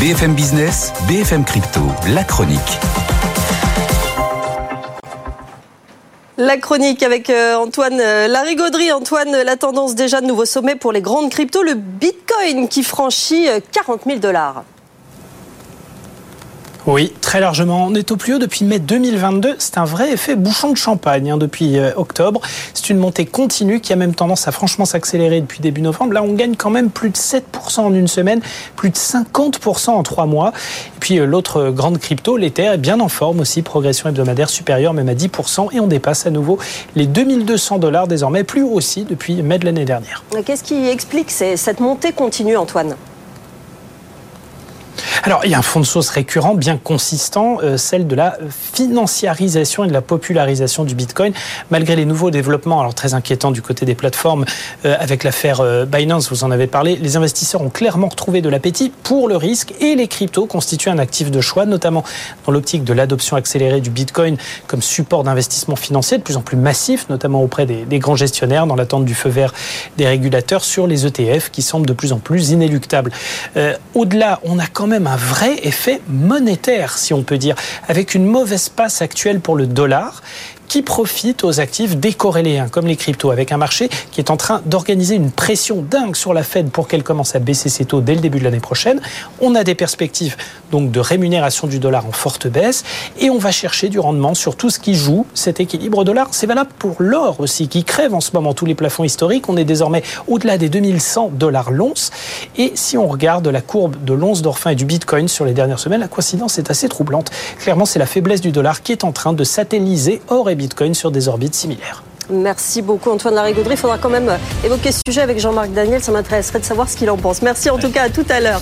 BFM Business, BFM Crypto, la chronique. La chronique avec euh, Antoine euh, Larigauderie. Antoine, la tendance déjà de nouveaux sommets pour les grandes cryptos, le Bitcoin qui franchit 40 000 dollars. Oui, très largement. On est au plus haut depuis mai 2022. C'est un vrai effet bouchon de champagne hein, depuis euh, octobre. C'est une montée continue qui a même tendance à franchement s'accélérer depuis début novembre. Là, on gagne quand même plus de 7% en une semaine, plus de 50% en trois mois. Et puis euh, l'autre grande crypto, l'Ether, est bien en forme aussi. Progression hebdomadaire supérieure même à 10% et on dépasse à nouveau les 2200 dollars désormais, plus haut aussi depuis mai de l'année dernière. Qu'est-ce qui explique cette montée continue, Antoine? Alors, il y a un fond de source récurrent bien consistant, euh, celle de la financiarisation et de la popularisation du Bitcoin, malgré les nouveaux développements, alors très inquiétants du côté des plateformes euh, avec l'affaire euh, Binance, vous en avez parlé, les investisseurs ont clairement retrouvé de l'appétit pour le risque et les cryptos constituent un actif de choix, notamment dans l'optique de l'adoption accélérée du Bitcoin comme support d'investissement financier de plus en plus massif, notamment auprès des, des grands gestionnaires dans l'attente du feu vert des régulateurs sur les ETF qui semblent de plus en plus inéluctables. Au-delà, on a quand même un vrai effet monétaire, si on peut dire, avec une mauvaise passe actuelle pour le dollar qui profite aux actifs décorrélés, hein, comme les cryptos, avec un marché qui est en train d'organiser une pression dingue sur la Fed pour qu'elle commence à baisser ses taux dès le début de l'année prochaine. On a des perspectives donc de rémunération du dollar en forte baisse et on va chercher du rendement sur tout ce qui joue cet équilibre dollar. C'est valable pour l'or aussi, qui crève en ce moment tous les plafonds historiques. On est désormais au-delà des 2100 dollars l'once. Et si on regarde la courbe de l'once d'orphin et du bitcoin sur les dernières semaines, la coïncidence est assez troublante. Clairement, c'est la faiblesse du dollar qui est en train de satelliser or Bitcoin sur des orbites similaires. Merci beaucoup Antoine Larigauderie. Il faudra quand même évoquer ce sujet avec Jean-Marc Daniel. Ça m'intéresserait de savoir ce qu'il en pense. Merci en tout cas, à tout à l'heure.